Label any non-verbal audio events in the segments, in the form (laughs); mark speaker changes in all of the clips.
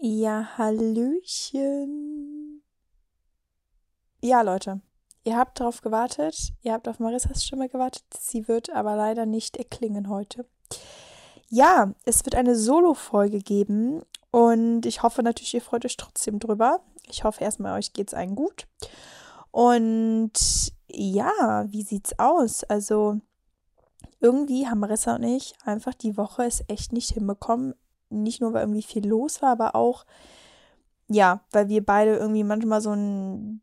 Speaker 1: Ja, Hallöchen. Ja, Leute, ihr habt darauf gewartet. Ihr habt auf Marissas Stimme gewartet. Sie wird aber leider nicht erklingen heute. Ja, es wird eine Solo-Folge geben und ich hoffe natürlich, ihr freut euch trotzdem drüber. Ich hoffe erstmal, euch geht's allen gut. Und ja, wie sieht's aus? Also, irgendwie haben Marissa und ich einfach die Woche es echt nicht hinbekommen, nicht nur, weil irgendwie viel los war, aber auch, ja, weil wir beide irgendwie manchmal so einen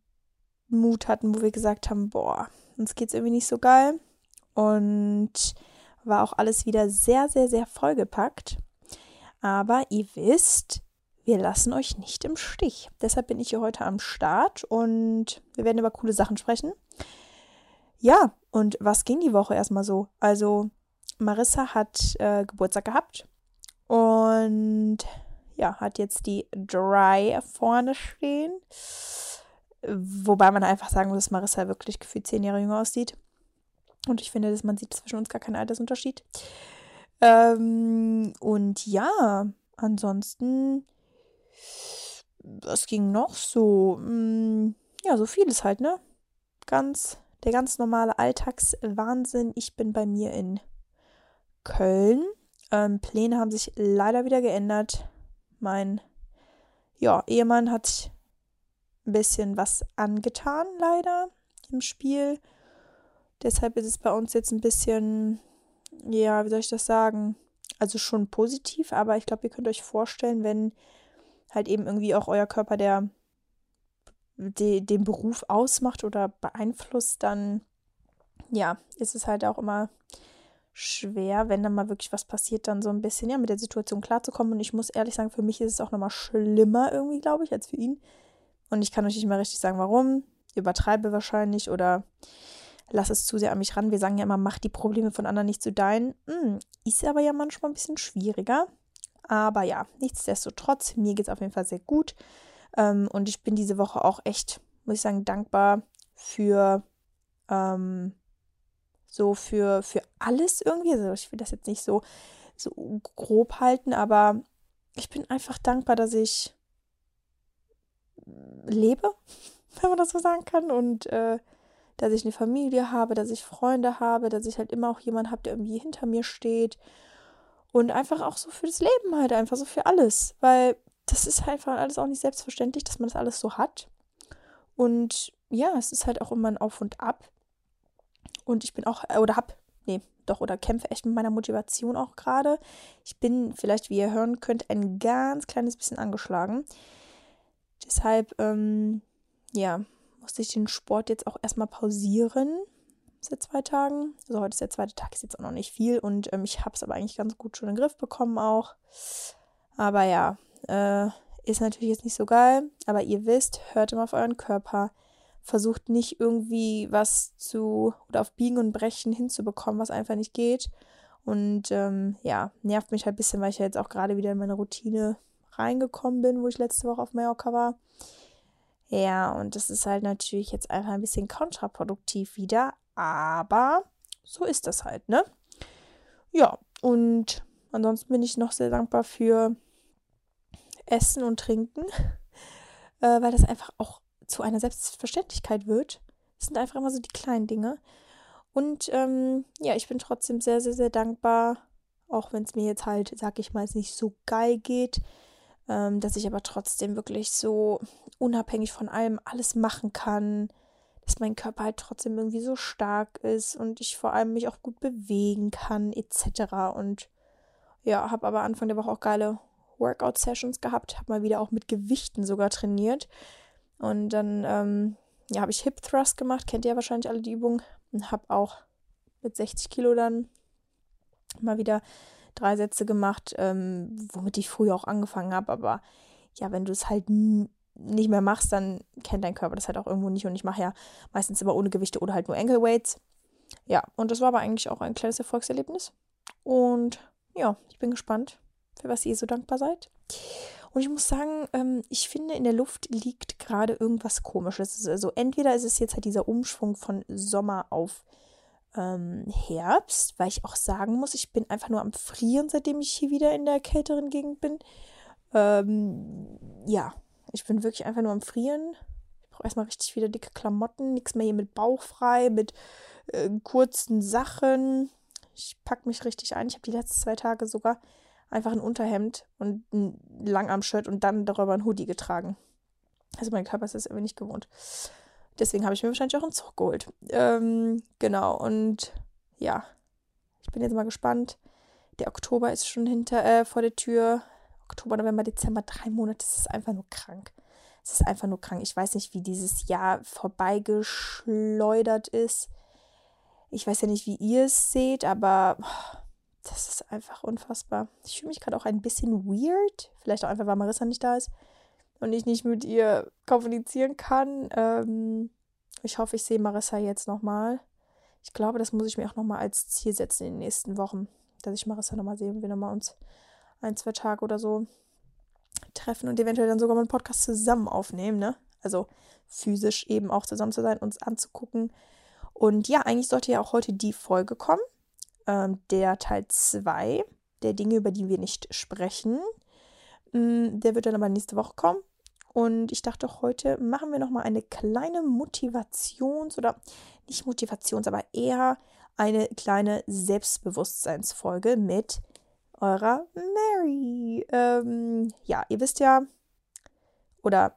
Speaker 1: Mut hatten, wo wir gesagt haben, boah, uns geht's irgendwie nicht so geil. Und war auch alles wieder sehr, sehr, sehr vollgepackt. Aber ihr wisst, wir lassen euch nicht im Stich. Deshalb bin ich hier heute am Start und wir werden über coole Sachen sprechen. Ja, und was ging die Woche erstmal so? Also, Marissa hat äh, Geburtstag gehabt und ja, hat jetzt die Dry vorne stehen. Wobei man einfach sagen muss, dass Marissa wirklich gefühlt zehn Jahre jünger aussieht. Und ich finde, dass man sieht zwischen uns gar keinen Altersunterschied. Ähm, und ja, ansonsten, was ging noch so? Hm, ja, so vieles halt, ne? Ganz, der ganz normale Alltagswahnsinn. Ich bin bei mir in Köln ähm, Pläne haben sich leider wieder geändert. Mein ja, Ehemann hat ein bisschen was angetan, leider im Spiel. Deshalb ist es bei uns jetzt ein bisschen, ja, wie soll ich das sagen? Also schon positiv, aber ich glaube, ihr könnt euch vorstellen, wenn halt eben irgendwie auch euer Körper der, de, den Beruf ausmacht oder beeinflusst, dann ja, ist es halt auch immer schwer, wenn dann mal wirklich was passiert, dann so ein bisschen ja mit der Situation klarzukommen. Und ich muss ehrlich sagen, für mich ist es auch nochmal schlimmer irgendwie, glaube ich, als für ihn. Und ich kann euch nicht mehr richtig sagen, warum. Übertreibe wahrscheinlich oder lass es zu sehr an mich ran. Wir sagen ja immer, mach die Probleme von anderen nicht zu deinen. Hm, ist aber ja manchmal ein bisschen schwieriger. Aber ja, nichtsdestotrotz, mir geht es auf jeden Fall sehr gut. Ähm, und ich bin diese Woche auch echt, muss ich sagen, dankbar für ähm, so für, für alles irgendwie. Also ich will das jetzt nicht so, so grob halten, aber ich bin einfach dankbar, dass ich lebe, (laughs) wenn man das so sagen kann. Und äh, dass ich eine Familie habe, dass ich Freunde habe, dass ich halt immer auch jemanden habe, der irgendwie hinter mir steht. Und einfach auch so für das Leben halt, einfach so für alles. Weil das ist halt einfach alles auch nicht selbstverständlich, dass man das alles so hat. Und ja, es ist halt auch immer ein Auf und Ab. Und ich bin auch, äh, oder hab, nee, doch, oder kämpfe echt mit meiner Motivation auch gerade. Ich bin vielleicht, wie ihr hören könnt, ein ganz kleines bisschen angeschlagen. Deshalb, ähm, ja, musste ich den Sport jetzt auch erstmal pausieren seit zwei Tagen. Also heute ist der zweite Tag, ist jetzt auch noch nicht viel und ähm, ich habe es aber eigentlich ganz gut schon in den Griff bekommen auch. Aber ja, äh, ist natürlich jetzt nicht so geil. Aber ihr wisst, hört immer auf euren Körper versucht nicht irgendwie was zu oder auf Biegen und Brechen hinzubekommen, was einfach nicht geht. Und ähm, ja, nervt mich halt ein bisschen, weil ich ja jetzt auch gerade wieder in meine Routine reingekommen bin, wo ich letzte Woche auf Mallorca war. Ja, und das ist halt natürlich jetzt einfach ein bisschen kontraproduktiv wieder, aber so ist das halt, ne? Ja, und ansonsten bin ich noch sehr dankbar für Essen und Trinken, (laughs) äh, weil das einfach auch zu einer Selbstverständlichkeit wird. Das sind einfach immer so die kleinen Dinge. Und ähm, ja, ich bin trotzdem sehr, sehr, sehr dankbar, auch wenn es mir jetzt halt, sag ich mal, nicht so geil geht, ähm, dass ich aber trotzdem wirklich so unabhängig von allem alles machen kann, dass mein Körper halt trotzdem irgendwie so stark ist und ich vor allem mich auch gut bewegen kann, etc. Und ja, habe aber Anfang der Woche auch geile Workout-Sessions gehabt, habe mal wieder auch mit Gewichten sogar trainiert. Und dann ähm, ja, habe ich Hip Thrust gemacht, kennt ihr ja wahrscheinlich alle die Übung. Und habe auch mit 60 Kilo dann mal wieder drei Sätze gemacht, ähm, womit ich früher auch angefangen habe. Aber ja, wenn du es halt nicht mehr machst, dann kennt dein Körper das halt auch irgendwo nicht. Und ich mache ja meistens immer ohne Gewichte oder halt nur Ankle Weights. Ja, und das war aber eigentlich auch ein kleines Erfolgserlebnis. Und ja, ich bin gespannt, für was ihr so dankbar seid. Und ich muss sagen, ähm, ich finde, in der Luft liegt gerade irgendwas Komisches. Also entweder ist es jetzt halt dieser Umschwung von Sommer auf ähm, Herbst, weil ich auch sagen muss, ich bin einfach nur am Frieren, seitdem ich hier wieder in der kälteren Gegend bin. Ähm, ja, ich bin wirklich einfach nur am Frieren. Ich brauche erstmal richtig wieder dicke Klamotten, nichts mehr hier mit Bauch frei, mit äh, kurzen Sachen. Ich packe mich richtig ein. Ich habe die letzten zwei Tage sogar einfach ein Unterhemd und ein Langarm-Shirt und dann darüber ein Hoodie getragen. Also mein Körper ist das irgendwie nicht gewohnt. Deswegen habe ich mir wahrscheinlich auch einen Zug geholt. Ähm, genau, und ja, ich bin jetzt mal gespannt. Der Oktober ist schon hinter, äh, vor der Tür. Oktober, November, Dezember, drei Monate, das ist einfach nur krank. Es ist einfach nur krank. Ich weiß nicht, wie dieses Jahr vorbeigeschleudert ist. Ich weiß ja nicht, wie ihr es seht, aber das ist einfach unfassbar. Ich fühle mich gerade auch ein bisschen weird. Vielleicht auch einfach, weil Marissa nicht da ist und ich nicht mit ihr kommunizieren kann. Ähm, ich hoffe, ich sehe Marissa jetzt nochmal. Ich glaube, das muss ich mir auch nochmal als Ziel setzen in den nächsten Wochen, dass ich Marissa nochmal sehe und wir nochmal uns ein, zwei Tage oder so treffen und eventuell dann sogar mal einen Podcast zusammen aufnehmen, ne? Also physisch eben auch zusammen zu sein, uns anzugucken. Und ja, eigentlich sollte ja auch heute die Folge kommen, ähm, der Teil 2 der Dinge, über die wir nicht sprechen. Mm, der wird dann aber nächste Woche kommen. Und ich dachte, heute machen wir nochmal eine kleine Motivations- oder nicht Motivations-, aber eher eine kleine Selbstbewusstseinsfolge mit eurer Mary. Ähm, ja, ihr wisst ja, oder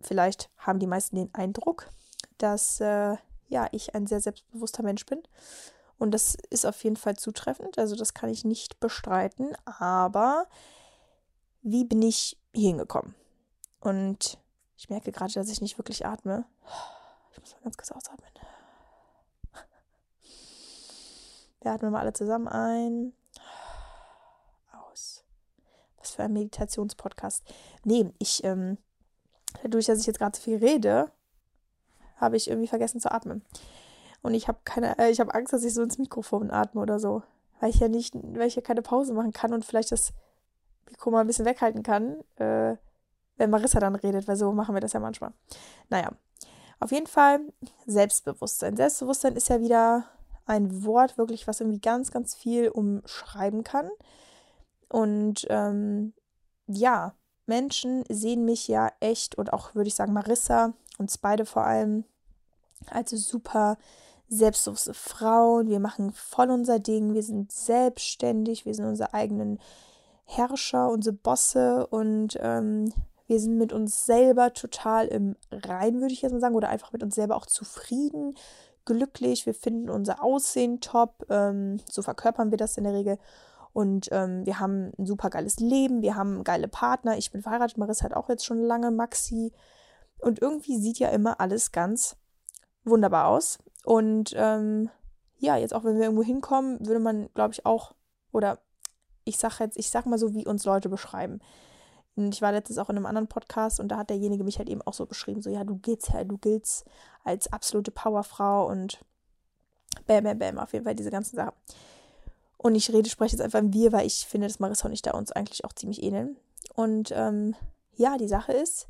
Speaker 1: vielleicht haben die meisten den Eindruck, dass äh, ja, ich ein sehr selbstbewusster Mensch bin. Und das ist auf jeden Fall zutreffend, also das kann ich nicht bestreiten. Aber wie bin ich hier hingekommen? Und ich merke gerade, dass ich nicht wirklich atme. Ich muss mal ganz kurz ausatmen. Wir atmen mal alle zusammen ein. Aus. Was für ein Meditationspodcast. Nee, ich, ähm, dadurch, dass ich jetzt gerade so viel rede, habe ich irgendwie vergessen zu atmen. Und ich habe keine, äh, ich habe Angst, dass ich so ins Mikrofon atme oder so. Weil ich ja nicht, weil ich ja keine Pause machen kann und vielleicht das Mikro mal ein bisschen weghalten kann. Äh, wenn Marissa dann redet, weil so machen wir das ja manchmal. Naja, auf jeden Fall Selbstbewusstsein. Selbstbewusstsein ist ja wieder ein Wort, wirklich, was irgendwie ganz, ganz viel umschreiben kann. Und ähm, ja, Menschen sehen mich ja echt und auch, würde ich sagen, Marissa, uns beide vor allem, als super selbstbewusste Frauen. Wir machen voll unser Ding, wir sind selbstständig, wir sind unsere eigenen Herrscher, unsere Bosse und ähm, wir sind mit uns selber total im Rein, würde ich jetzt mal sagen, oder einfach mit uns selber auch zufrieden, glücklich. Wir finden unser Aussehen top. Ähm, so verkörpern wir das in der Regel. Und ähm, wir haben ein super geiles Leben. Wir haben geile Partner. Ich bin verheiratet. Marissa hat auch jetzt schon lange Maxi. Und irgendwie sieht ja immer alles ganz wunderbar aus. Und ähm, ja, jetzt auch wenn wir irgendwo hinkommen, würde man, glaube ich, auch, oder ich sage jetzt, ich sag mal so, wie uns Leute beschreiben. Und ich war letztens auch in einem anderen Podcast und da hat derjenige mich halt eben auch so beschrieben, so ja, du giltst ja, du giltst als absolute Powerfrau und bam, bam, bam, auf jeden Fall diese ganzen Sachen. Und ich rede, spreche jetzt einfach im Wir, weil ich finde, dass Marissa und ich da uns eigentlich auch ziemlich ähneln. Und ähm, ja, die Sache ist,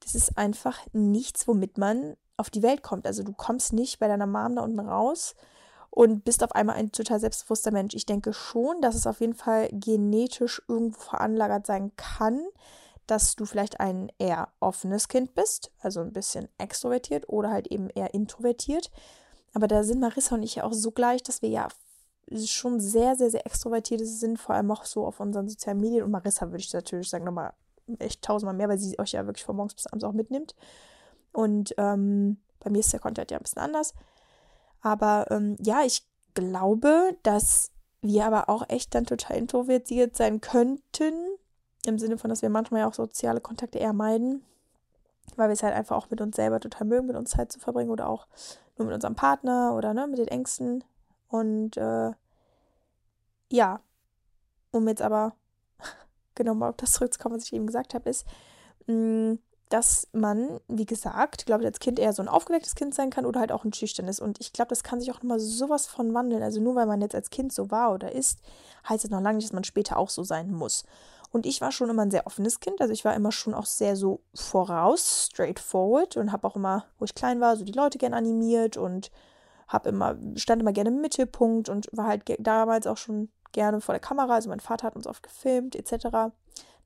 Speaker 1: das ist einfach nichts, womit man auf die Welt kommt. Also du kommst nicht bei deiner Mom da unten raus und bist auf einmal ein total selbstbewusster Mensch. Ich denke schon, dass es auf jeden Fall genetisch irgendwo veranlagert sein kann, dass du vielleicht ein eher offenes Kind bist, also ein bisschen extrovertiert oder halt eben eher introvertiert. Aber da sind Marissa und ich ja auch so gleich, dass wir ja schon sehr, sehr, sehr extrovertiert sind, vor allem auch so auf unseren sozialen Medien. Und Marissa würde ich natürlich sagen, nochmal echt tausendmal mehr, weil sie euch ja wirklich von morgens bis abends auch mitnimmt. Und ähm, bei mir ist der Content ja ein bisschen anders. Aber ähm, ja, ich glaube, dass wir aber auch echt dann total introvertiert sein könnten. Im Sinne von, dass wir manchmal ja auch soziale Kontakte eher meiden. Weil wir es halt einfach auch mit uns selber total mögen, mit uns Zeit zu verbringen oder auch nur mit unserem Partner oder ne, mit den Ängsten. Und äh, ja, um jetzt aber (laughs) genau mal auf das zurückzukommen, was ich eben gesagt habe, ist, mh, mm, dass man, wie gesagt, glaube ich, als Kind eher so ein aufgewecktes Kind sein kann oder halt auch ein schüchternes. Und ich glaube, das kann sich auch nochmal sowas von wandeln. Also nur weil man jetzt als Kind so war oder ist, heißt es noch lange nicht, dass man später auch so sein muss. Und ich war schon immer ein sehr offenes Kind. Also ich war immer schon auch sehr so voraus, straightforward und habe auch immer, wo ich klein war, so die Leute gern animiert und habe immer, stand immer gerne im Mittelpunkt und war halt damals auch schon gerne vor der Kamera. Also mein Vater hat uns oft gefilmt, etc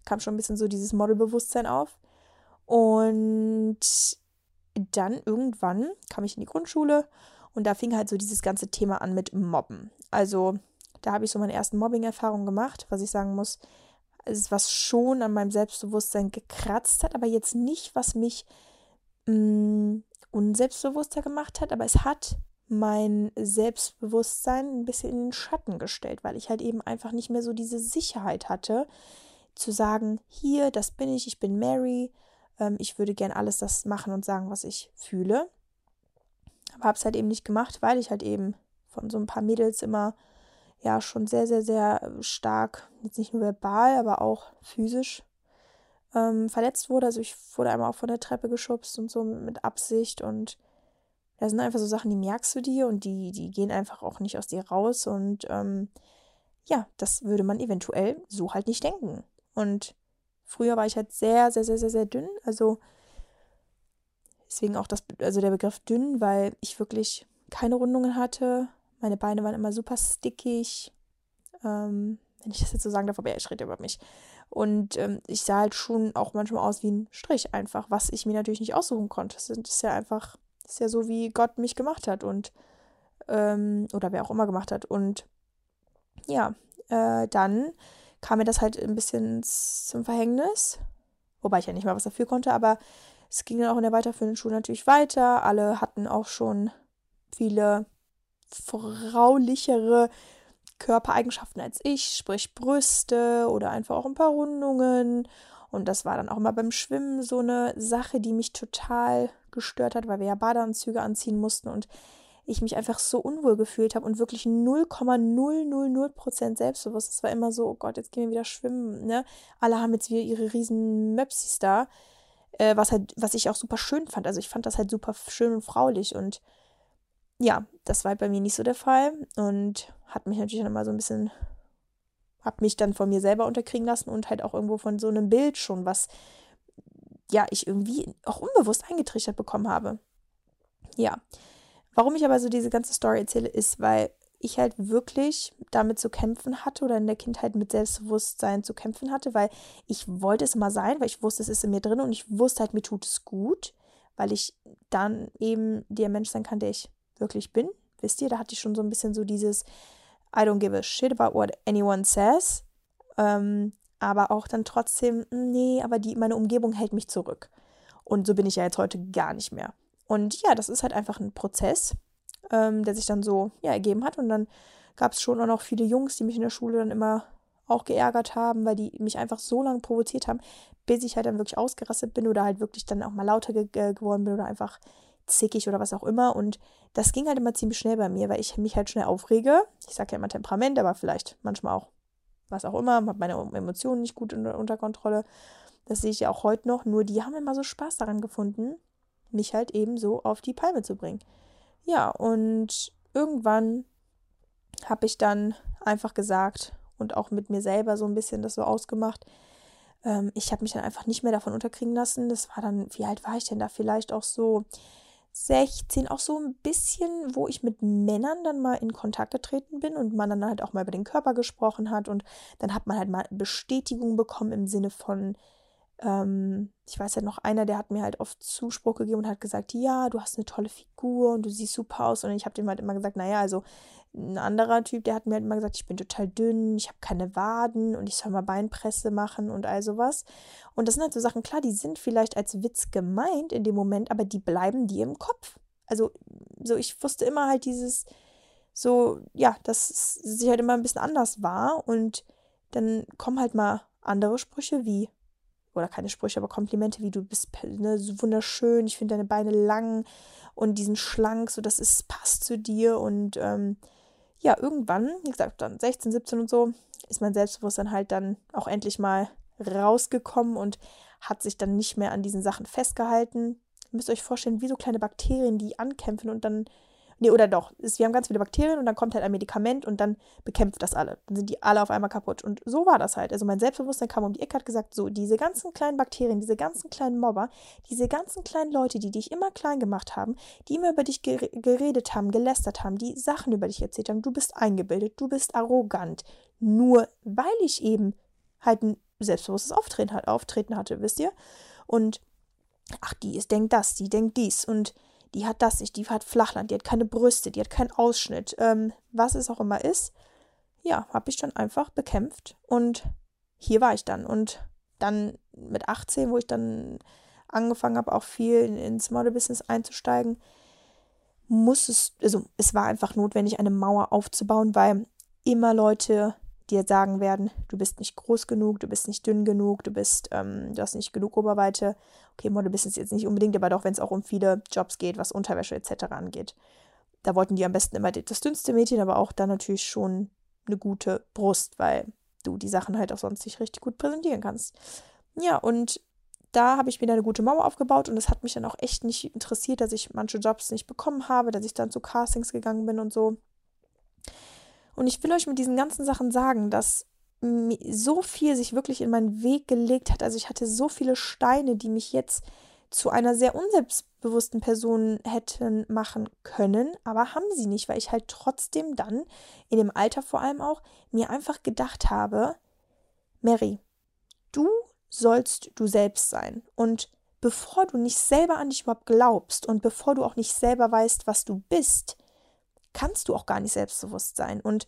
Speaker 1: kam schon ein bisschen so dieses Modelbewusstsein auf. Und dann irgendwann kam ich in die Grundschule und da fing halt so dieses ganze Thema an mit Mobben. Also da habe ich so meine ersten Mobbing-Erfahrungen gemacht, was ich sagen muss, ist was schon an meinem Selbstbewusstsein gekratzt hat, aber jetzt nicht, was mich mh, mm, unselbstbewusster gemacht hat, aber es hat mein Selbstbewusstsein ein bisschen in den Schatten gestellt, weil ich halt eben einfach nicht mehr so diese Sicherheit hatte, zu sagen, hier, das bin ich, ich bin Mary, ähm, ich würde gern alles das machen und sagen, was ich fühle. Aber habe es halt eben nicht gemacht, weil ich halt eben von so ein paar Mädels immer ja schon sehr, sehr, sehr stark, jetzt nicht nur verbal, aber auch physisch ähm, verletzt wurde. Also ich wurde einmal auch von der Treppe geschubst und so mit Absicht und das sind einfach so Sachen, die merkst du dir und die, die gehen einfach auch nicht aus dir raus und ähm, ja, das würde man eventuell so halt nicht denken. Und früher war ich halt sehr, sehr, sehr, sehr, sehr dünn. Also deswegen auch das, also der Begriff dünn, weil ich wirklich keine Rundungen hatte. Meine Beine waren immer super stickig. Ähm, wenn ich das jetzt so sagen darf, aber ja, ich rede über mich. Und ähm, ich sah halt schon auch manchmal aus wie ein Strich einfach, was ich mir natürlich nicht aussuchen konnte. Das ist ja einfach, das ist ja so, wie Gott mich gemacht hat und ähm, oder wer auch immer gemacht hat. Und ja, äh, dann kam mir das halt ein bisschen zum Verhängnis. Wobei ich ja nicht mal was dafür konnte, aber es ging dann auch in der weiterführenden Schule natürlich weiter. Alle hatten auch schon viele fraulichere Körpereigenschaften als ich, sprich Brüste oder einfach auch ein paar Rundungen. Und das war dann auch immer beim Schwimmen so eine Sache, die mich total gestört hat, weil wir ja Badeanzüge anziehen mussten und ich mich einfach so unwohl gefühlt habe und wirklich 0,000 Prozent selbstbewusst. Es war immer so, oh Gott, jetzt gehen wir wieder schwimmen. Ne? Alle haben jetzt wieder ihre riesen Möpsis da, äh, was halt, was ich auch super schön fand. Also ich fand das halt super schön und fraulich und ja, das war halt bei mir nicht so der Fall und hat mich natürlich dann mal so ein bisschen, hab mich dann von mir selber unterkriegen lassen und halt auch irgendwo von so einem Bild schon, was ja ich irgendwie auch unbewusst eingetrichtert bekommen habe. Ja, warum ich aber so diese ganze Story erzähle, ist, weil ich halt wirklich damit zu kämpfen hatte oder in der Kindheit mit Selbstbewusstsein zu kämpfen hatte, weil ich wollte es mal sein, weil ich wusste, es ist in mir drin und ich wusste halt, mir tut es gut, weil ich dann eben der Mensch sein kann, der ich wirklich bin. Wisst ihr, da hatte ich schon so ein bisschen so dieses I don't give a shit about what anyone says. Ähm, aber auch dann trotzdem, hm, nee, aber die, meine Umgebung hält mich zurück. Und so bin ich ja jetzt heute gar nicht mehr. Und ja, das ist halt einfach ein Prozess, ähm, der sich dann so ja, ergeben hat. Und dann gab es schon auch noch viele Jungs, die mich in der Schule dann immer auch geärgert haben, weil die mich einfach so lange provoziert haben, bis ich halt dann wirklich ausgerastet bin oder halt wirklich dann auch mal lauter ge geworden bin oder einfach zickig oder was auch immer. Und das ging halt immer ziemlich schnell bei mir, weil ich mich halt schnell aufrege. Ich sage ja immer Temperament, aber vielleicht manchmal auch was auch immer, habe meine Emotionen nicht gut unter, unter Kontrolle. Das sehe ich ja auch heute noch. Nur die haben immer so Spaß daran gefunden, mich halt eben so auf die Palme zu bringen. Ja, und irgendwann habe ich dann einfach gesagt und auch mit mir selber so ein bisschen das so ausgemacht. Ähm, ich habe mich dann einfach nicht mehr davon unterkriegen lassen. Das war dann, wie alt war ich denn da? Vielleicht auch so 16 auch so ein bisschen, wo ich mit Männern dann mal in Kontakt getreten bin und man dann halt auch mal über den Körper gesprochen hat und dann hat man halt mal Bestätigung bekommen im Sinne von, ähm, ich weiß ja noch einer, der hat mir halt oft Zuspruch gegeben und hat gesagt, ja, du hast eine tolle Figur und du siehst super aus und ich habe dem halt immer gesagt, naja, also ein anderer Typ, der hat mir halt immer gesagt, ich bin total dünn, ich habe keine Waden und ich soll mal Beinpresse machen und all sowas. Und das sind halt so Sachen, klar, die sind vielleicht als Witz gemeint in dem Moment, aber die bleiben dir im Kopf. Also, so ich wusste immer halt dieses, so, ja, dass es sich halt immer ein bisschen anders war und dann kommen halt mal andere Sprüche wie, oder keine Sprüche, aber Komplimente wie du bist ne, so wunderschön, ich finde deine Beine lang und die sind schlank, so das ist, passt zu dir und ähm, ja, irgendwann, wie gesagt, dann 16, 17 und so, ist mein Selbstbewusstsein halt dann auch endlich mal rausgekommen und hat sich dann nicht mehr an diesen Sachen festgehalten. Ihr müsst euch vorstellen, wie so kleine Bakterien, die ankämpfen und dann Nee, oder doch. wir haben ganz viele Bakterien und dann kommt halt ein Medikament und dann bekämpft das alle. Dann sind die alle auf einmal kaputt. Und so war das halt. Also mein Selbstbewusstsein kam um die Ecke, hat gesagt, so, diese ganzen kleinen Bakterien, diese ganzen kleinen Mobber, diese ganzen kleinen Leute, die dich immer klein gemacht haben, die immer über dich geredet haben, gelästert haben, die Sachen über dich erzählt haben, du bist eingebildet, du bist arrogant. Nur weil ich eben halt ein selbstbewusstes Auftreten, Auftreten hatte, wisst ihr? Und ach, die ist, denkt das, die denkt dies und die hat das nicht, die hat Flachland, die hat keine Brüste, die hat keinen Ausschnitt, ähm, was es auch immer ist. Ja, habe ich dann einfach bekämpft und hier war ich dann. Und dann mit 18, wo ich dann angefangen habe, auch viel ins Model-Business einzusteigen, muss es, also es war einfach notwendig, eine Mauer aufzubauen, weil immer Leute dir sagen werden, du bist nicht groß genug, du bist nicht dünn genug, du bist, ähm, du hast nicht genug Oberweite. Okay, Model Business jetzt nicht unbedingt, aber doch, wenn es auch um viele Jobs geht, was Unterwäsche etc. angeht. Da wollten die am besten immer das dünnste Mädchen, aber auch dann natürlich schon eine gute Brust, weil du die Sachen halt auch sonst nicht richtig gut präsentieren kannst. Ja, und da habe ich mir eine gute Mauer aufgebaut und es hat mich dann auch echt nicht interessiert, dass ich manche Jobs nicht bekommen habe, dass ich dann zu Castings gegangen bin und so. Und ich will euch mit diesen ganzen Sachen sagen, dass so viel sich wirklich in meinen Weg gelegt hat. Also ich hatte so viele Steine, die mich jetzt zu einer sehr unselbstbewussten Person hätten machen können, aber haben sie nicht, weil ich halt trotzdem dann, in dem Alter vor allem auch, mir einfach gedacht habe, Mary, du sollst du selbst sein. Und bevor du nicht selber an dich überhaupt glaubst und bevor du auch nicht selber weißt, was du bist, kannst du auch gar nicht selbstbewusst sein. Und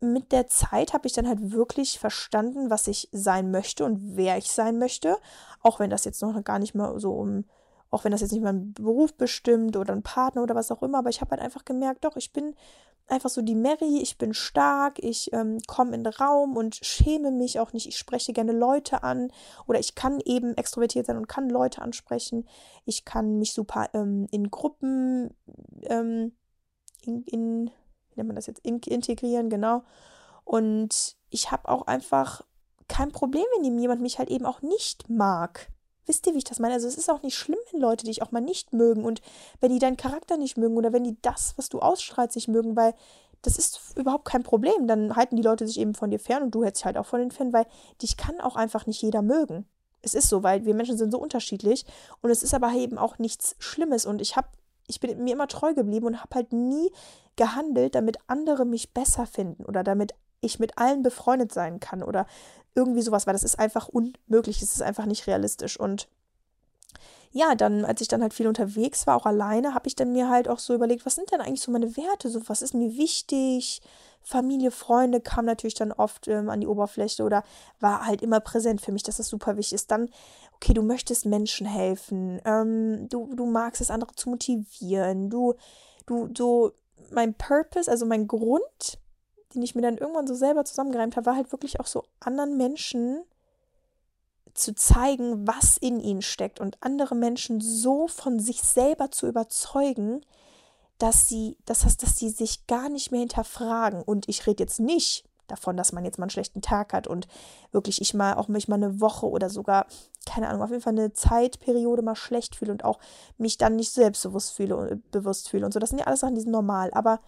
Speaker 1: mit der Zeit habe ich dann halt wirklich verstanden, was ich sein möchte und wer ich sein möchte. Auch wenn das jetzt noch gar nicht mal so um, auch wenn das jetzt nicht mein Beruf bestimmt oder ein Partner oder was auch immer, aber ich habe halt einfach gemerkt, doch, ich bin einfach so die Mary, ich bin stark, ich ähm, komme in den Raum und schäme mich auch nicht, ich spreche gerne Leute an oder ich kann eben extrovertiert sein und kann Leute ansprechen. Ich kann mich super ähm, in Gruppen ähm, in, in, wie nennt man das jetzt, in, integrieren, genau. Und ich habe auch einfach kein Problem, wenn jemand mich halt eben auch nicht mag. Wisst ihr, wie ich das meine? Also es ist auch nicht schlimm, wenn Leute dich auch mal nicht mögen und wenn die deinen Charakter nicht mögen oder wenn die das, was du ausstrahlst, nicht mögen, weil das ist überhaupt kein Problem. Dann halten die Leute sich eben von dir fern und du hältst dich halt auch von den fern, weil dich kann auch einfach nicht jeder mögen. Es ist so, weil wir Menschen sind so unterschiedlich und es ist aber eben auch nichts Schlimmes und ich habe ich bin mir immer treu geblieben und habe halt nie gehandelt, damit andere mich besser finden oder damit ich mit allen befreundet sein kann oder irgendwie sowas, weil das ist einfach unmöglich, es ist einfach nicht realistisch. Und ja, dann, als ich dann halt viel unterwegs war, auch alleine, habe ich dann mir halt auch so überlegt, was sind denn eigentlich so meine Werte? So, was ist mir wichtig? Familie, Freunde kam natürlich dann oft ähm, an die Oberfläche oder war halt immer präsent für mich, dass das super wichtig ist. Dann, okay, du möchtest Menschen helfen, ähm, du, du magst es, andere zu motivieren, du, du, so, mein Purpose, also mein Grund, den ich mir dann irgendwann so selber zusammengereimt habe, war halt wirklich auch so anderen Menschen zu zeigen, was in ihnen steckt und andere Menschen so von sich selber zu überzeugen, dass sie, das heißt, dass sie sich gar nicht mehr hinterfragen. Und ich rede jetzt nicht davon, dass man jetzt mal einen schlechten Tag hat und wirklich ich mal auch mich mal eine Woche oder sogar, keine Ahnung, auf jeden Fall eine Zeitperiode mal schlecht fühle und auch mich dann nicht selbstbewusst fühle und bewusst fühle und so. Das sind ja alles Sachen, die sind normal. Aber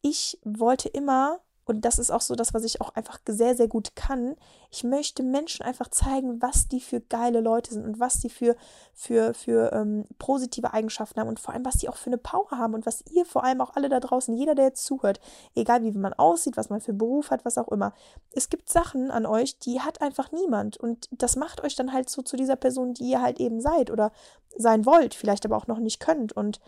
Speaker 1: ich wollte immer und das ist auch so das, was ich auch einfach sehr, sehr gut kann. Ich möchte Menschen einfach zeigen, was die für geile Leute sind und was die für, für, für ähm, positive Eigenschaften haben und vor allem, was die auch für eine Power haben und was ihr vor allem auch alle da draußen, jeder, der jetzt zuhört, egal wie man aussieht, was man für einen Beruf hat, was auch immer. Es gibt Sachen an euch, die hat einfach niemand und das macht euch dann halt so zu dieser Person, die ihr halt eben seid oder sein wollt, vielleicht aber auch noch nicht könnt und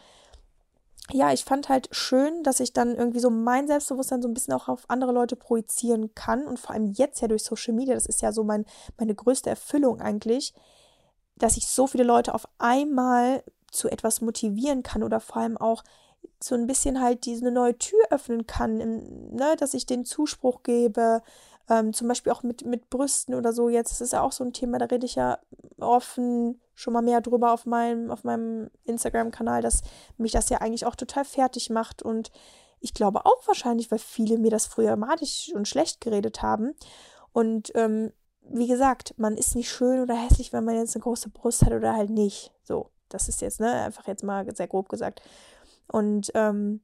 Speaker 1: ja, ich fand halt schön, dass ich dann irgendwie so mein Selbstbewusstsein so ein bisschen auch auf andere Leute projizieren kann und vor allem jetzt ja durch Social Media, das ist ja so mein, meine größte Erfüllung eigentlich, dass ich so viele Leute auf einmal zu etwas motivieren kann oder vor allem auch so ein bisschen halt diese neue Tür öffnen kann, ne, dass ich den Zuspruch gebe, ähm, zum Beispiel auch mit, mit Brüsten oder so. Jetzt das ist ja auch so ein Thema, da rede ich ja offen schon mal mehr drüber auf meinem, auf meinem Instagram-Kanal, dass mich das ja eigentlich auch total fertig macht. Und ich glaube auch wahrscheinlich, weil viele mir das früher madig und schlecht geredet haben. Und ähm, wie gesagt, man ist nicht schön oder hässlich, wenn man jetzt eine große Brust hat oder halt nicht. So, das ist jetzt, ne, einfach jetzt mal sehr grob gesagt. Und ähm,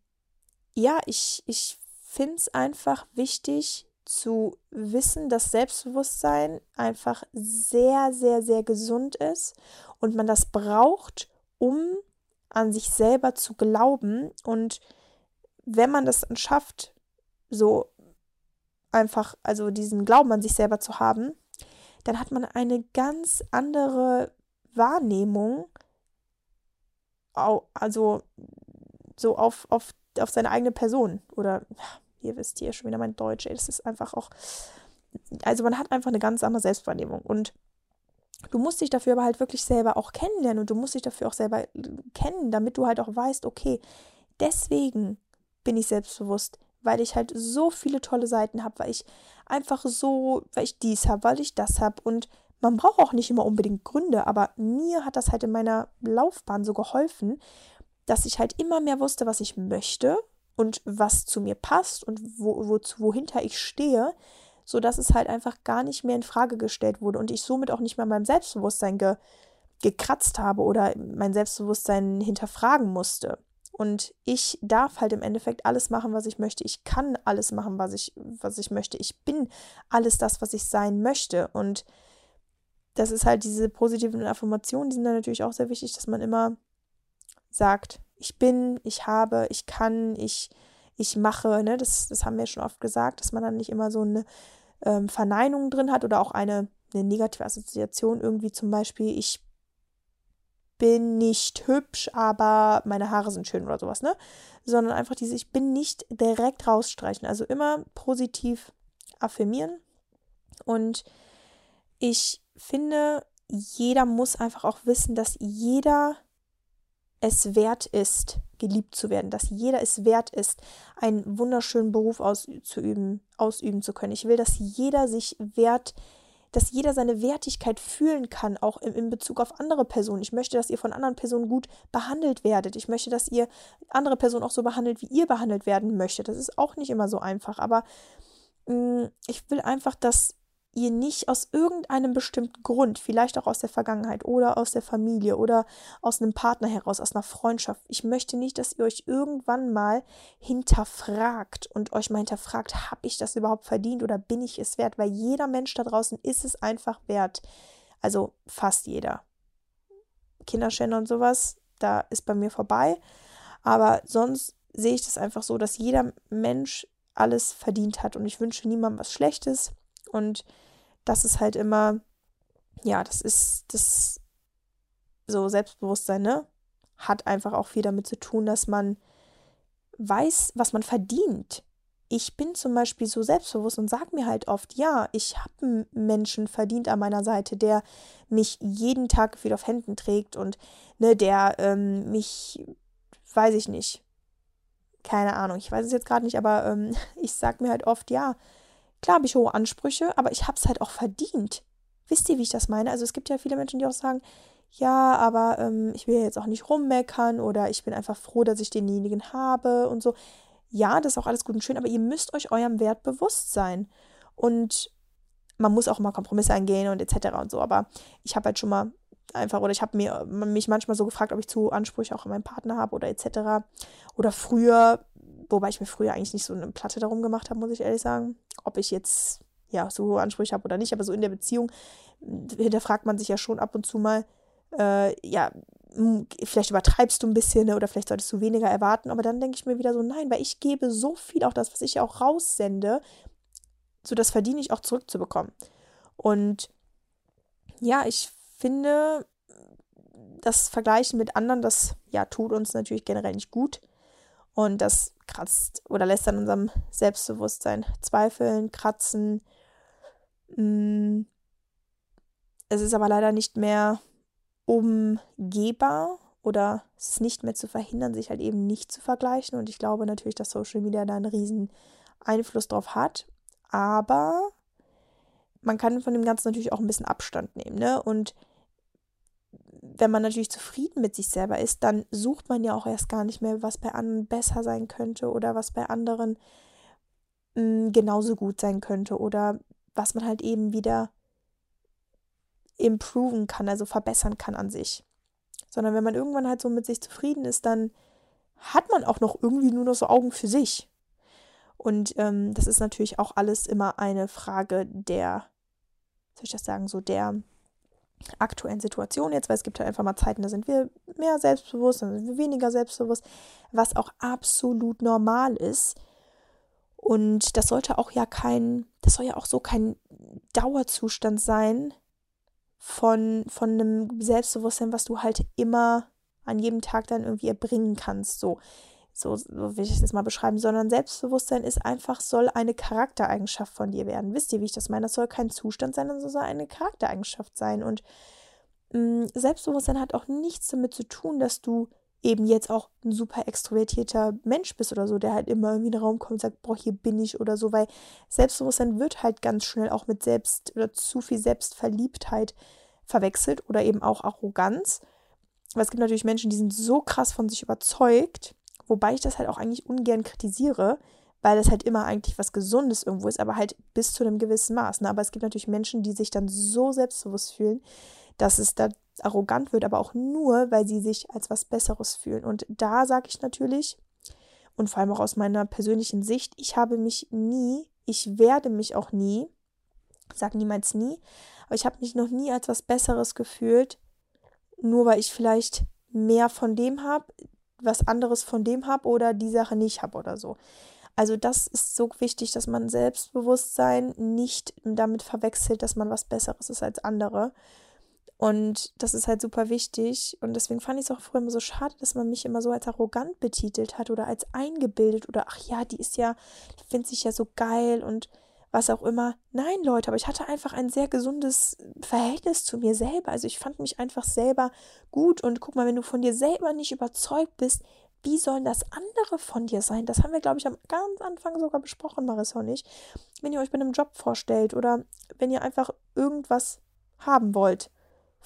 Speaker 1: ja, ich, ich finde es einfach wichtig, zu wissen, dass Selbstbewusstsein einfach sehr, sehr, sehr gesund ist und man das braucht, um an sich selber zu glauben. Und wenn man das dann schafft, so einfach, also diesen Glauben an sich selber zu haben, dann hat man eine ganz andere Wahrnehmung, also so auf, auf, auf seine eigene Person. Oder ihr wisst hier schon wieder mein Deutsch, ey, das ist einfach auch, also man hat einfach eine ganz andere Selbstwahrnehmung. Und du musst dich dafür aber halt wirklich selber auch kennenlernen und du musst dich dafür auch selber kennen, damit du halt auch weißt, okay, deswegen bin ich selbstbewusst, weil ich halt so viele tolle Seiten habe, weil ich einfach so, weil ich dies habe, weil ich das habe. Und man braucht auch nicht immer unbedingt Gründe, aber mir hat das halt in meiner Laufbahn so geholfen, dass ich halt immer mehr wusste, was ich möchte und was zu mir passt und wo, wo, wohinter ich stehe, sodass es halt einfach gar nicht mehr in Frage gestellt wurde und ich somit auch nicht mehr meinem Selbstbewusstsein ge, gekratzt habe oder mein Selbstbewusstsein hinterfragen musste. Und ich darf halt im Endeffekt alles machen, was ich möchte. Ich kann alles machen, was ich, was ich möchte. Ich bin alles das, was ich sein möchte. Und das ist halt diese positiven Affirmationen, die sind dann natürlich auch sehr wichtig, dass man immer sagt, ich bin, ich habe, ich kann, ich, ich mache, ne, das, das haben wir schon oft gesagt, dass man dann nicht immer so eine ähm, Verneinung drin hat oder auch eine, eine negative Assoziation, irgendwie zum Beispiel, ich bin nicht hübsch, aber meine Haare sind schön oder sowas, ne? Sondern einfach diese, ich bin nicht direkt rausstreichen. Also immer positiv affirmieren. Und ich finde, jeder muss einfach auch wissen, dass jeder es wert ist, geliebt zu werden, dass jeder es wert ist, einen wunderschönen Beruf auszuüben, ausüben zu können. Ich will, dass jeder sich wert, dass jeder seine Wertigkeit fühlen kann, auch in, Bezug auf andere Personen. Ich möchte, dass ihr von anderen Personen gut behandelt werdet. Ich möchte, dass ihr andere Personen auch so behandelt, wie ihr behandelt werden möchtet. Das ist auch nicht immer so einfach, aber mh, mm, ich will einfach, dass ihr nicht aus irgendeinem bestimmten Grund, vielleicht auch aus der Vergangenheit oder aus der Familie oder aus einem Partner heraus, aus einer Freundschaft, ich möchte nicht, dass ihr euch irgendwann mal hinterfragt und euch mal hinterfragt, habe ich das überhaupt verdient oder bin ich es wert? Weil jeder Mensch da draußen ist es einfach wert. Also fast jeder. Kinderschänder und sowas, da ist bei mir vorbei. Aber sonst sehe ich das einfach so, dass jeder Mensch alles verdient hat und ich wünsche niemandem was Schlechtes. Und das ist halt immer, ja, das ist das so Selbstbewusstsein, ne? Hat einfach auch viel damit zu tun, dass man weiß, was man verdient. Ich bin zum Beispiel so selbstbewusst und sage mir halt oft, ja, ich habe einen Menschen verdient an meiner Seite, der mich jeden Tag wieder auf Händen trägt und ne, der ähm, mich, weiß ich nicht, keine Ahnung, ich weiß es jetzt gerade nicht, aber ähm, (laughs) ich sage mir halt oft, ja, Klar habe ich hohe Ansprüche, aber ich habe es halt auch verdient. Wisst ihr, wie ich das meine? Also es gibt ja viele Menschen, die auch sagen, ja, aber ähm, ich will jetzt auch nicht rummeckern oder ich bin einfach froh, dass ich denjenigen habe und so. Ja, das ist auch alles gut und schön, aber ihr müsst euch eurem Wert bewusst sein. Und man muss auch mal Kompromisse eingehen und etc. und so. Aber ich habe halt schon mal einfach, oder ich habe mir mich manchmal so gefragt, ob ich zu Ansprüche auch an meinen Partner habe oder etc. Oder früher Wobei ich mir früher eigentlich nicht so eine Platte darum gemacht habe, muss ich ehrlich sagen. Ob ich jetzt ja so hohe Ansprüche habe oder nicht, aber so in der Beziehung hinterfragt man sich ja schon ab und zu mal, äh, ja, vielleicht übertreibst du ein bisschen ne, oder vielleicht solltest du weniger erwarten, aber dann denke ich mir wieder so, nein, weil ich gebe so viel, auch das, was ich auch raussende, so das verdiene ich auch zurückzubekommen. Und ja, ich finde, das Vergleichen mit anderen, das ja tut uns natürlich generell nicht gut. Und das kratzt oder lässt an unserem Selbstbewusstsein zweifeln, kratzen. Mm. Es ist aber leider nicht mehr umgehbar oder es ist nicht mehr zu verhindern, sich halt eben nicht zu vergleichen. Und ich glaube natürlich, dass Social Media da einen riesen Einfluss drauf hat. Aber man kann von dem Ganzen natürlich auch ein bisschen Abstand nehmen. Ne? Und wenn man natürlich zufrieden mit sich selber ist, dann sucht man ja auch erst gar nicht mehr, was bei anderen besser sein könnte oder was bei anderen mh, mm, genauso gut sein könnte oder was man halt eben wieder improven kann, also verbessern kann an sich. Sondern wenn man irgendwann halt so mit sich zufrieden ist, dann hat man auch noch irgendwie nur noch so Augen für sich. Und ähm, das ist natürlich auch alles immer eine Frage der, soll ich das sagen, so der aktuellen Situation jetzt, weil es gibt halt einfach mal Zeiten, da sind wir mehr selbstbewusst, dann sind wir weniger selbstbewusst, was auch absolut normal ist. Und das sollte auch ja kein, das soll ja auch so kein Dauerzustand sein von, von einem Selbstbewusstsein, was du halt immer an jedem Tag dann irgendwie erbringen kannst. So, so, so will ich das mal beschreiben, sondern Selbstbewusstsein ist einfach, soll eine Charaktereigenschaft von dir werden. Wisst ihr, wie ich das meine? Das soll kein Zustand sein, sondern soll eine Charaktereigenschaft sein. Und mh, mm, Selbstbewusstsein hat auch nichts damit zu tun, dass du eben jetzt auch ein super extrovertierter Mensch bist oder so, der halt immer irgendwie in den Raum kommt und sagt, boah, hier bin ich oder so, weil Selbstbewusstsein wird halt ganz schnell auch mit Selbst oder zu viel Selbstverliebtheit verwechselt oder eben auch Arroganz. Aber es gibt natürlich Menschen, die sind so krass von sich überzeugt, wobei ich das halt auch eigentlich ungern kritisiere, weil das halt immer eigentlich was Gesundes irgendwo ist, aber halt bis zu einem gewissen Maß. Ne? Aber es gibt natürlich Menschen, die sich dann so selbstbewusst fühlen, dass es da arrogant wird, aber auch nur, weil sie sich als was Besseres fühlen. Und da sage ich natürlich, und vor allem auch aus meiner persönlichen Sicht, ich habe mich nie, ich werde mich auch nie, sage niemals nie, aber ich habe mich noch nie als was Besseres gefühlt, nur weil ich vielleicht mehr von dem habe, was anderes von dem habe oder die Sache nicht habe oder so. Also das ist so wichtig, dass man Selbstbewusstsein nicht damit verwechselt, dass man was Besseres ist als andere. Und das ist halt super wichtig. Und deswegen fand ich es auch früher immer so schade, dass man mich immer so als arrogant betitelt hat oder als eingebildet oder ach ja, die ist ja, die findet sich ja so geil und was auch immer. Nein, Leute, aber ich hatte einfach ein sehr gesundes Verhältnis zu mir selber. Also ich fand mich einfach selber gut. Und guck mal, wenn du von dir selber nicht überzeugt bist, wie sollen das andere von dir sein? Das haben wir, glaube ich, am ganz Anfang sogar besprochen, Marissa und ich. Wenn ihr euch bei einem Job vorstellt oder wenn ihr einfach irgendwas haben wollt,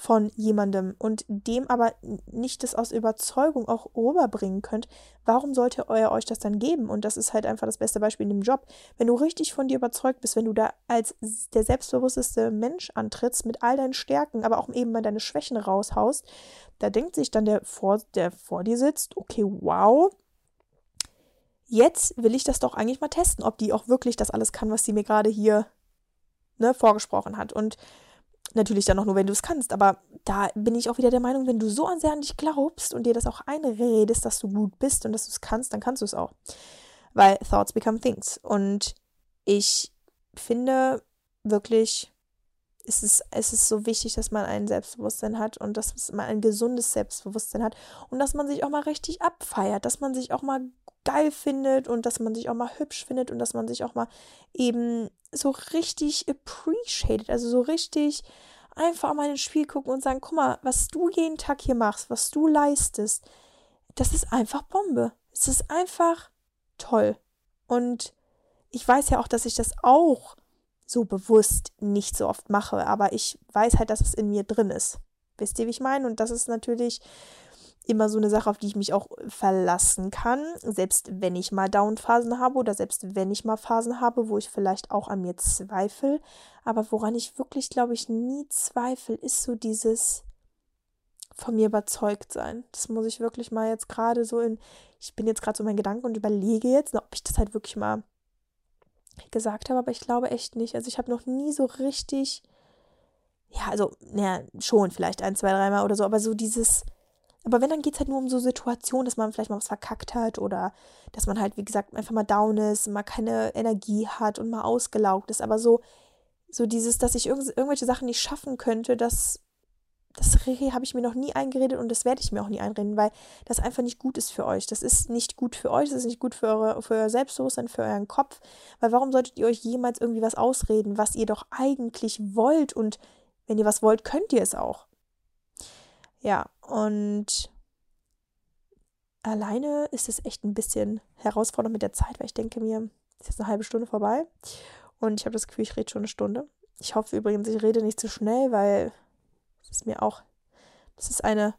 Speaker 1: von jemandem und dem aber nicht das aus Überzeugung auch rüberbringen könnt, warum sollte er euch das dann geben? Und das ist halt einfach das beste Beispiel in dem Job. Wenn du richtig von dir überzeugt bist, wenn du da als der selbstbewussteste Mensch antrittst, mit all deinen Stärken, aber auch eben mal deine Schwächen raushaust, da denkt sich dann der vor, der vor dir sitzt, okay, wow, jetzt will ich das doch eigentlich mal testen, ob die auch wirklich das alles kann, was sie mir gerade hier ne, vorgesprochen hat. Und Natürlich dann auch nur, wenn du es kannst. Aber da bin ich auch wieder der Meinung, wenn du so sehr an dich glaubst und dir das auch einredest, dass du gut bist und dass du es kannst, dann kannst du es auch. Weil Thoughts become things. Und ich finde wirklich, es ist, es ist so wichtig, dass man ein Selbstbewusstsein hat und dass man ein gesundes Selbstbewusstsein hat und dass man sich auch mal richtig abfeiert, dass man sich auch mal geil findet und dass man sich auch mal hübsch findet und dass man sich auch mal eben so richtig appreciated, also so richtig einfach mal ins Spiel gucken und sagen, guck mal, was du jeden Tag hier machst, was du leistest, das ist einfach Bombe. Es ist einfach toll. Und ich weiß ja auch, dass ich das auch so bewusst nicht so oft mache, aber ich weiß halt, dass es in mir drin ist. Wisst ihr, wie ich meine? Und das ist natürlich immer so eine Sache, auf die ich mich auch verlassen kann, selbst wenn ich mal Downphasen habe oder selbst wenn ich mal Phasen habe, wo ich vielleicht auch an mir zweifle. Aber woran ich wirklich, glaube ich, nie zweifle, ist so dieses von mir überzeugt sein. Das muss ich wirklich mal jetzt gerade so in, ich bin jetzt gerade so mein Gedanken und überlege jetzt, ob ich das halt wirklich mal gesagt habe, aber ich glaube echt nicht. Also ich habe noch nie so richtig, ja, also, naja, schon vielleicht ein, zwei, dreimal oder so, aber so dieses, aber wenn, dann geht es halt nur um so Situationen, dass man vielleicht mal was verkackt hat oder dass man halt, wie gesagt, einfach mal down ist, mal keine Energie hat und mal ausgelaugt ist. Aber so, so dieses, dass ich irg irgendwelche Sachen nicht schaffen könnte, das, das habe ich mir noch nie eingeredet und das werde ich mir auch nie einreden, weil das einfach nicht gut ist für euch. Das ist nicht gut für euch, das ist nicht gut für, eure, für euer Selbstbewusstsein, für euren Kopf. Weil warum solltet ihr euch jemals irgendwie was ausreden, was ihr doch eigentlich wollt? Und wenn ihr was wollt, könnt ihr es auch. Ja, und alleine ist es echt ein bisschen herausfordernd mit der Zeit, weil ich denke mir, es ist jetzt eine halbe Stunde vorbei und ich habe das Gefühl, ich rede schon eine Stunde. Ich hoffe übrigens, ich rede nicht zu schnell, weil es ist mir auch, das ist eine,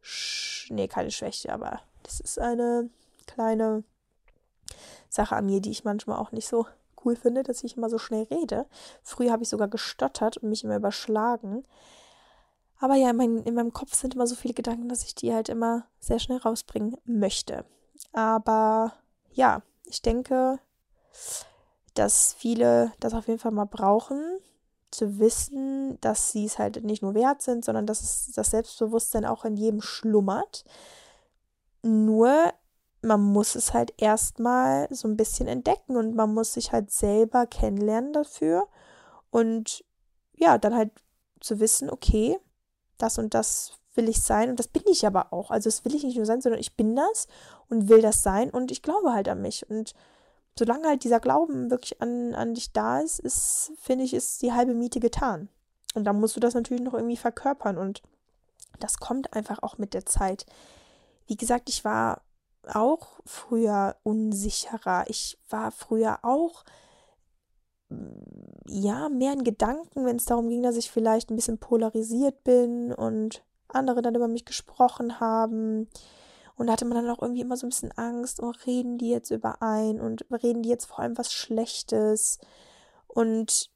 Speaker 1: Sch nee, keine Schwäche, aber das ist eine kleine Sache an mir, die ich manchmal auch nicht so cool finde, dass ich immer so schnell rede. Früher habe ich sogar gestottert und mich immer überschlagen. Aber ja, in, mein, in meinem Kopf sind immer so viele Gedanken, dass ich die halt immer sehr schnell rausbringen möchte. Aber ja, ich denke, dass viele das auf jeden Fall mal brauchen, zu wissen, dass sie es halt nicht nur wert sind, sondern dass es das Selbstbewusstsein auch in jedem schlummert. Nur man muss es halt erstmal so ein bisschen entdecken und man muss sich halt selber kennenlernen dafür Und ja, dann halt zu wissen, okay, das und das will ich sein und das bin ich aber auch. Also das will ich nicht nur sein, sondern ich bin das und will das sein und ich glaube halt an mich. Und solange halt dieser Glauben wirklich an, an dich da ist, ist, finde ich, ist die halbe Miete getan. Und dann musst du das natürlich noch irgendwie verkörpern und das kommt einfach auch mit der Zeit. Wie gesagt, ich war auch früher unsicherer. Ich war früher auch ja, mehr in Gedanken, wenn es darum ging, dass ich vielleicht ein bisschen polarisiert bin und andere dann über mich gesprochen haben. Und da hatte man dann auch irgendwie immer so ein bisschen Angst, oh, reden die jetzt überein und reden die jetzt vor allem was Schlechtes. Und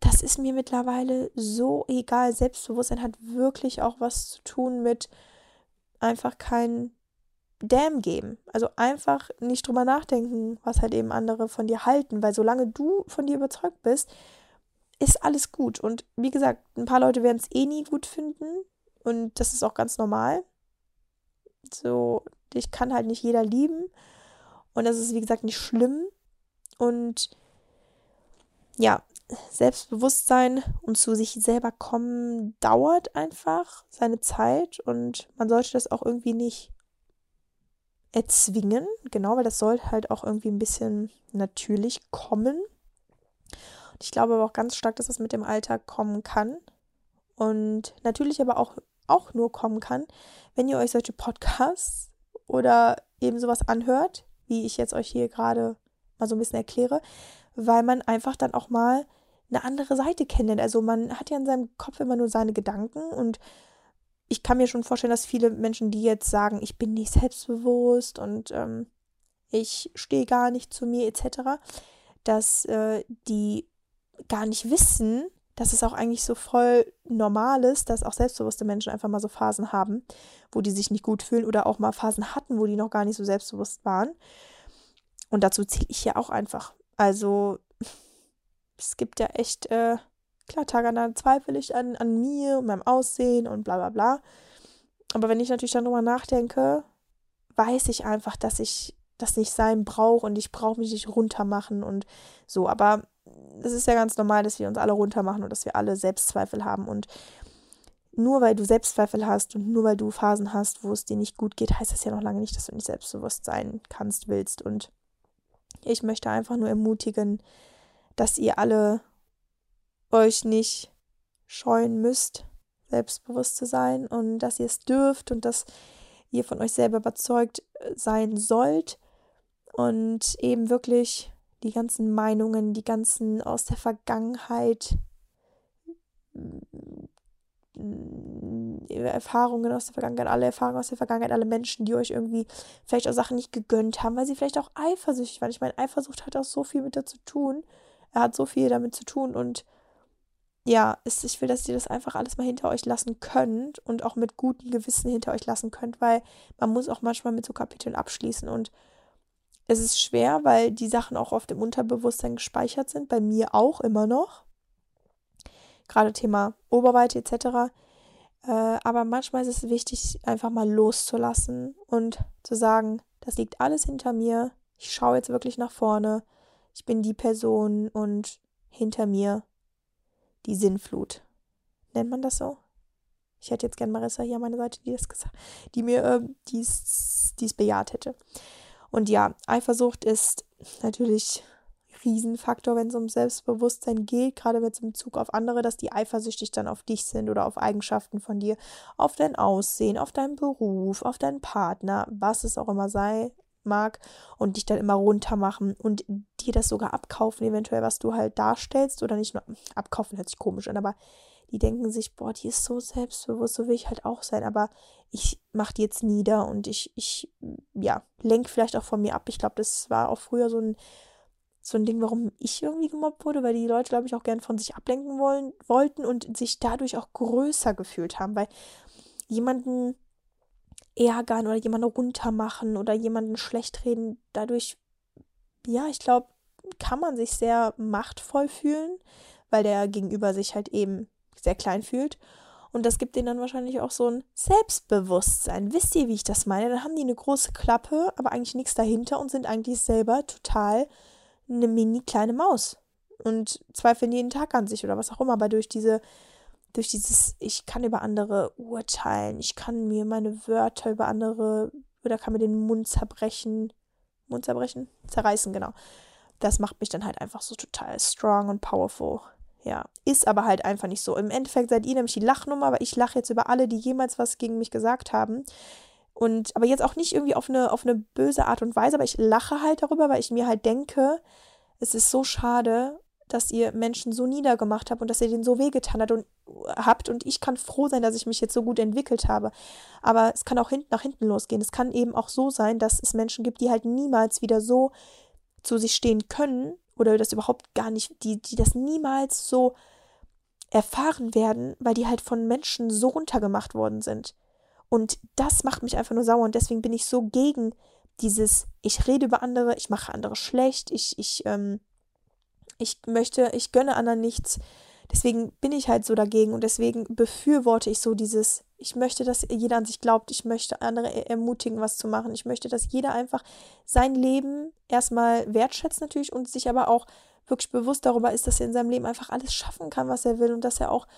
Speaker 1: das ist mir mittlerweile so egal. Selbstbewusstsein hat wirklich auch was zu tun mit einfach kein Damn geben. Also einfach nicht drüber nachdenken, was halt eben andere von dir halten, weil solange du von dir überzeugt bist, ist alles gut. Und wie gesagt, ein paar Leute werden es eh nie gut finden und das ist auch ganz normal. So, ich kann halt nicht jeder lieben und das ist wie gesagt nicht schlimm und ja, Selbstbewusstsein und zu sich selber kommen dauert einfach seine Zeit und man sollte das auch irgendwie nicht erzwingen, genau, weil das soll halt auch irgendwie ein bisschen natürlich kommen. Und ich glaube aber auch ganz stark, dass das mit dem Alter kommen kann. Und natürlich aber auch, auch nur kommen kann, wenn ihr euch solche Podcasts oder eben sowas anhört, wie ich jetzt euch hier gerade mal so ein bisschen erkläre, weil man einfach dann auch mal eine andere Seite kennenlernt. Also man hat ja in seinem Kopf immer nur seine Gedanken und ich kann mir schon vorstellen, dass viele Menschen, die jetzt sagen, ich bin nicht selbstbewusst und ähm, ich stehe gar nicht zu mir etc., dass äh, die gar nicht wissen, dass es auch eigentlich so voll normal ist, dass auch selbstbewusste Menschen einfach mal so Phasen haben, wo die sich nicht gut fühlen oder auch mal Phasen hatten, wo die noch gar nicht so selbstbewusst waren. Und dazu zähle ich ja auch einfach. Also es gibt ja echt äh, Klar, Tage dann zweifle ich an, an mir und meinem Aussehen und bla bla bla. Aber wenn ich natürlich dann drüber nachdenke, weiß ich einfach, dass ich das nicht sein brauche und ich brauche mich nicht runtermachen und so. Aber es ist ja ganz normal, dass wir uns alle runtermachen und dass wir alle Selbstzweifel haben. Und nur weil du Selbstzweifel hast und nur weil du Phasen hast, wo es dir nicht gut geht, heißt das ja noch lange nicht, dass du nicht selbstbewusst sein kannst, willst. Und ich möchte einfach nur ermutigen, dass ihr alle euch nicht scheuen müsst, selbstbewusst zu sein und dass ihr es dürft und dass ihr von euch selber überzeugt äh, sein sollt und eben wirklich die ganzen Meinungen, die ganzen aus der Vergangenheit, mm, Erfahrungen aus der Vergangenheit, alle Erfahrungen aus der Vergangenheit, alle Menschen, die euch irgendwie vielleicht auch Sachen nicht gegönnt haben, weil sie vielleicht auch eifersüchtig waren. Ich meine, Eifersucht hat auch so viel mit dazu tun. Er hat so viel damit zu tun und ja, ist, ich will, dass ihr das einfach alles mal hinter euch lassen könnt und auch mit gutem Gewissen hinter euch lassen könnt, weil man muss auch manchmal mit so Kapiteln abschließen und es ist schwer, weil die Sachen auch oft im Unterbewusstsein gespeichert sind, bei mir auch immer noch. Gerade Thema Oberweite etc. Äh, aber manchmal ist es wichtig, einfach mal loszulassen und zu sagen, das liegt alles hinter mir. Ich schaue jetzt wirklich nach vorne. Ich bin die Person und hinter mir die Sinnflut. Nennt man das so? Ich hätte jetzt gern Marissa hier an meiner Seite, die das gesagt, die mir äh, dies, dies bejaht hätte. Und ja, Eifersucht ist natürlich Riesenfaktor, wenn es um Selbstbewusstsein geht, gerade mit dem Zug auf andere, dass die eifersüchtig dann auf dich sind oder auf Eigenschaften von dir, auf dein Aussehen, auf deinen Beruf, auf deinen Partner, was es auch immer sei, mag und dich dann immer runter machen und dir das sogar abkaufen, eventuell, was du halt darstellst oder nicht nur abkaufen, hört sich komisch an, aber die denken sich, boah, die ist so selbstbewusst, so will ich halt auch sein, aber ich mach die jetzt nieder und ich, ich, ja, lenk vielleicht auch von mir ab. Ich glaube, das war auch früher so ein, so ein Ding, warum ich irgendwie gemobbt wurde, weil die Leute, glaube ich, auch gern von sich ablenken wollen, wollten und sich dadurch auch größer gefühlt haben, weil jemanden ärgern oder jemanden runtermachen oder jemanden schlecht reden. Dadurch, ja, ich glaube, kann man sich sehr machtvoll fühlen, weil der Gegenüber sich halt eben sehr klein fühlt. Und das gibt denen dann wahrscheinlich auch so ein Selbstbewusstsein. Wisst ihr, wie ich das meine? Dann haben die eine große Klappe, aber eigentlich nichts dahinter und sind eigentlich selber total eine mini kleine Maus. und zweifeln jeden Tag an sich oder was auch immer, aber durch diese, durch dieses, ich kann über andere urteilen, ich kann mir meine Wörter über andere oder kann mir den Mund zerbrechen, Mund zerbrechen, zerreißen, genau. Das macht mich dann halt einfach so total strong und powerful. Ja, ist aber halt einfach nicht so. Im Endeffekt seid ihr nämlich die Lachnummer, aber ich lache jetzt über alle, die jemals was gegen mich gesagt haben. Und aber jetzt auch nicht irgendwie auf eine, auf eine böse Art und Weise, aber ich lache halt darüber, weil ich mir halt denke, es ist so schade, dass ihr Menschen so niedergemacht habt und dass ihr denen so wehgetan habt und, habt. Und ich kann froh sein, dass ich mich jetzt so gut entwickelt habe. Aber es kann auch hin, nach hinten losgehen. Es kann eben auch so sein, dass es Menschen gibt, die halt niemals wieder so zu sich stehen können oder das überhaupt gar nicht, die, die das niemals so erfahren werden, weil die halt von Menschen so runtergemacht worden sind. Und das macht mich einfach nur sauer und deswegen bin ich so gegen dieses, ich rede über andere, ich mache andere schlecht, ich, ich, ähm, ich möchte, ich gönne anderen nichts. Deswegen bin ich halt so dagegen und deswegen befürworte ich so dieses, ich möchte, dass jeder an sich glaubt, ich möchte andere ermutigen, was zu machen. Ich möchte, dass jeder einfach sein Leben erstmal wertschätzt natürlich und sich aber auch wirklich bewusst darüber ist, dass er in seinem Leben einfach alles schaffen kann, was er will und dass er auch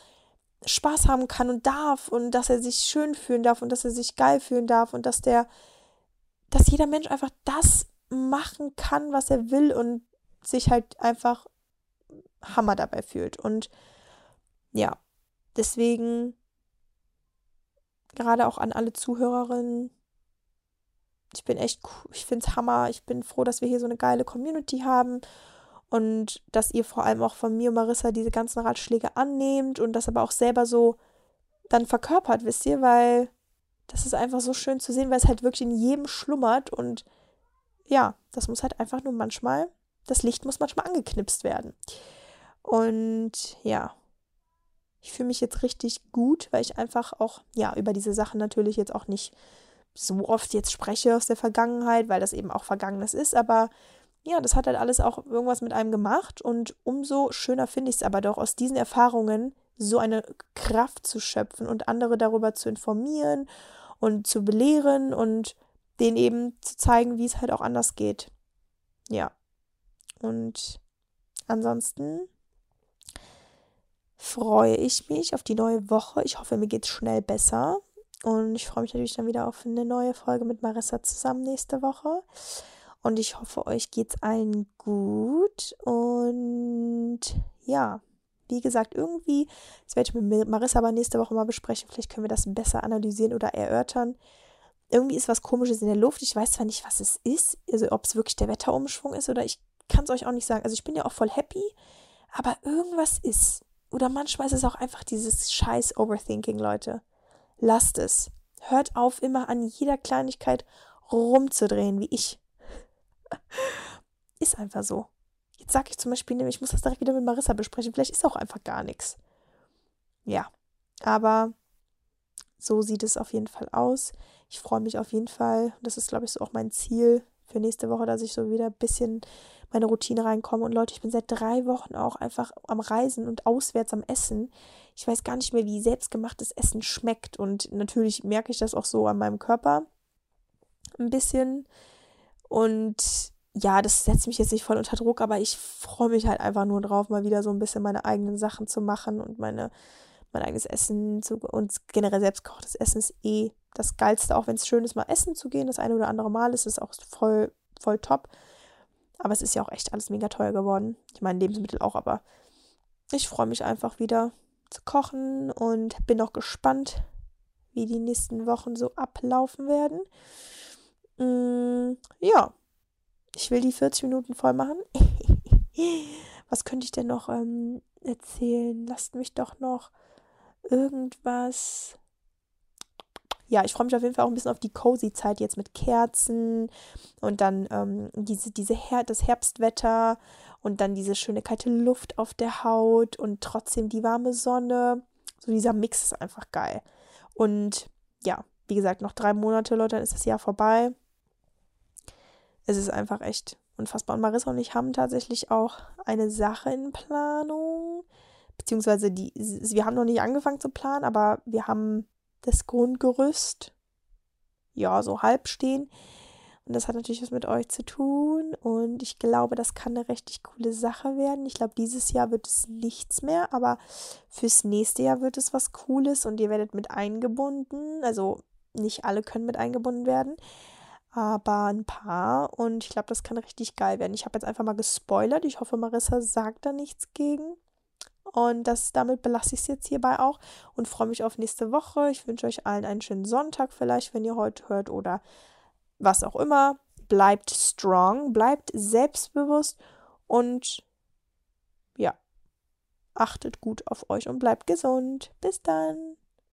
Speaker 1: Spaß haben kann und darf und dass er sich schön fühlen darf und dass er sich geil fühlen darf und dass der, dass jeder Mensch einfach das machen kann, was er will und sich halt einfach Hammer dabei fühlt. Und ja, deswegen gerade auch an alle Zuhörerinnen. Ich bin echt, ich finde es Hammer. Ich bin froh, dass wir hier so eine geile Community haben und dass ihr vor allem auch von mir und Marissa diese ganzen Ratschläge annehmt und das aber auch selber so dann verkörpert, wisst ihr, weil das ist einfach so schön zu sehen, weil es halt wirklich in jedem schlummert und ja, das muss halt einfach nur manchmal, das Licht muss manchmal angeknipst werden. Und ja, ich fühle mich jetzt richtig gut, weil ich einfach auch, ja, über diese Sachen natürlich jetzt auch nicht so oft jetzt spreche aus der Vergangenheit, weil das eben auch Vergangenes ist, aber ja, das hat halt alles auch irgendwas mit einem gemacht und umso schöner finde ich es aber doch, aus diesen Erfahrungen so eine Kraft zu schöpfen und andere darüber zu informieren und zu belehren und denen eben zu zeigen, wie es halt auch anders geht. Ja. Und ansonsten freue ich mich auf die neue Woche. Ich hoffe, mir geht es schnell besser. Und ich freue mich natürlich dann wieder auf eine neue Folge mit Marissa zusammen nächste Woche. Und ich hoffe, euch geht es allen gut. Und ja, wie gesagt, irgendwie, das werde ich mit Marissa aber nächste Woche mal besprechen. Vielleicht können wir das besser analysieren oder erörtern. Irgendwie ist was Komisches in der Luft. Ich weiß zwar nicht, was es ist, also ob es wirklich der Wetterumschwung ist oder ich kann es euch auch nicht sagen. Also ich bin ja auch voll happy, aber irgendwas ist. Oder manchmal ist es auch einfach dieses scheiß Overthinking, Leute. Lasst es. Hört auf, immer an jeder Kleinigkeit rumzudrehen, wie ich. (laughs) ist einfach so. Jetzt sage ich zum Beispiel, ich muss das direkt wieder mit Marissa besprechen. Vielleicht ist auch einfach gar nichts. Ja, aber so sieht es auf jeden Fall aus. Ich freue mich auf jeden Fall. Das ist, glaube ich, so auch mein Ziel für nächste Woche, dass ich so wieder ein bisschen meine Routine reinkomme. Und Leute, ich bin seit drei Wochen auch einfach am Reisen und auswärts am Essen. Ich weiß gar nicht mehr, wie selbstgemachtes Essen schmeckt. Und natürlich merke ich das auch so an meinem Körper ein bisschen. Und ja, das setzt mich jetzt nicht voll unter Druck, aber ich freue mich halt einfach nur drauf, mal wieder so ein bisschen meine eigenen Sachen zu machen und meine, mein eigenes Essen zu, und generell selbstgekochtes Essen ist eh das Geilste, auch wenn es schön ist, mal essen zu gehen. Das eine oder andere Mal ist es auch voll, voll top. Aber es ist ja auch echt alles mega teuer geworden. Ich meine, Lebensmittel auch, aber ich freue mich einfach wieder zu kochen und bin auch gespannt, wie die nächsten Wochen so ablaufen werden. Mm, ja, ich will die 40 Minuten voll machen. (laughs) Was könnte ich denn noch ähm, erzählen? Lasst mich doch noch irgendwas ja, ich freue mich auf jeden Fall auch ein bisschen auf die cozy Zeit jetzt mit Kerzen und dann ähm, diese, diese Her das Herbstwetter und dann diese schöne kalte Luft auf der Haut und trotzdem die warme Sonne. So dieser Mix ist einfach geil. Und ja, wie gesagt, noch drei Monate, Leute, dann ist das Jahr vorbei. Es ist einfach echt unfassbar. Und Marissa und ich haben tatsächlich auch eine Sache in Planung. Beziehungsweise die, wir haben noch nicht angefangen zu planen, aber wir haben das Grundgerüst, ja, so halb stehen. Und das hat natürlich was mit euch zu tun. Und ich glaube, das kann eine richtig coole Sache werden. Ich glaube, dieses Jahr wird es nichts mehr, aber fürs nächste Jahr wird es was Cooles und ihr werdet mit eingebunden. Also nicht alle können mit eingebunden werden, aber ein paar. Und ich glaube, das kann richtig geil werden. Ich habe jetzt einfach mal gespoilert. Ich hoffe, Marissa sagt da nichts gegen. Und das, damit belasse ich es jetzt hierbei auch und freue mich auf nächste Woche. Ich wünsche euch allen einen schönen Sonntag vielleicht, wenn ihr heute hört oder was auch immer. Bleibt strong, bleibt selbstbewusst und ja, achtet gut auf euch und bleibt gesund. Bis dann.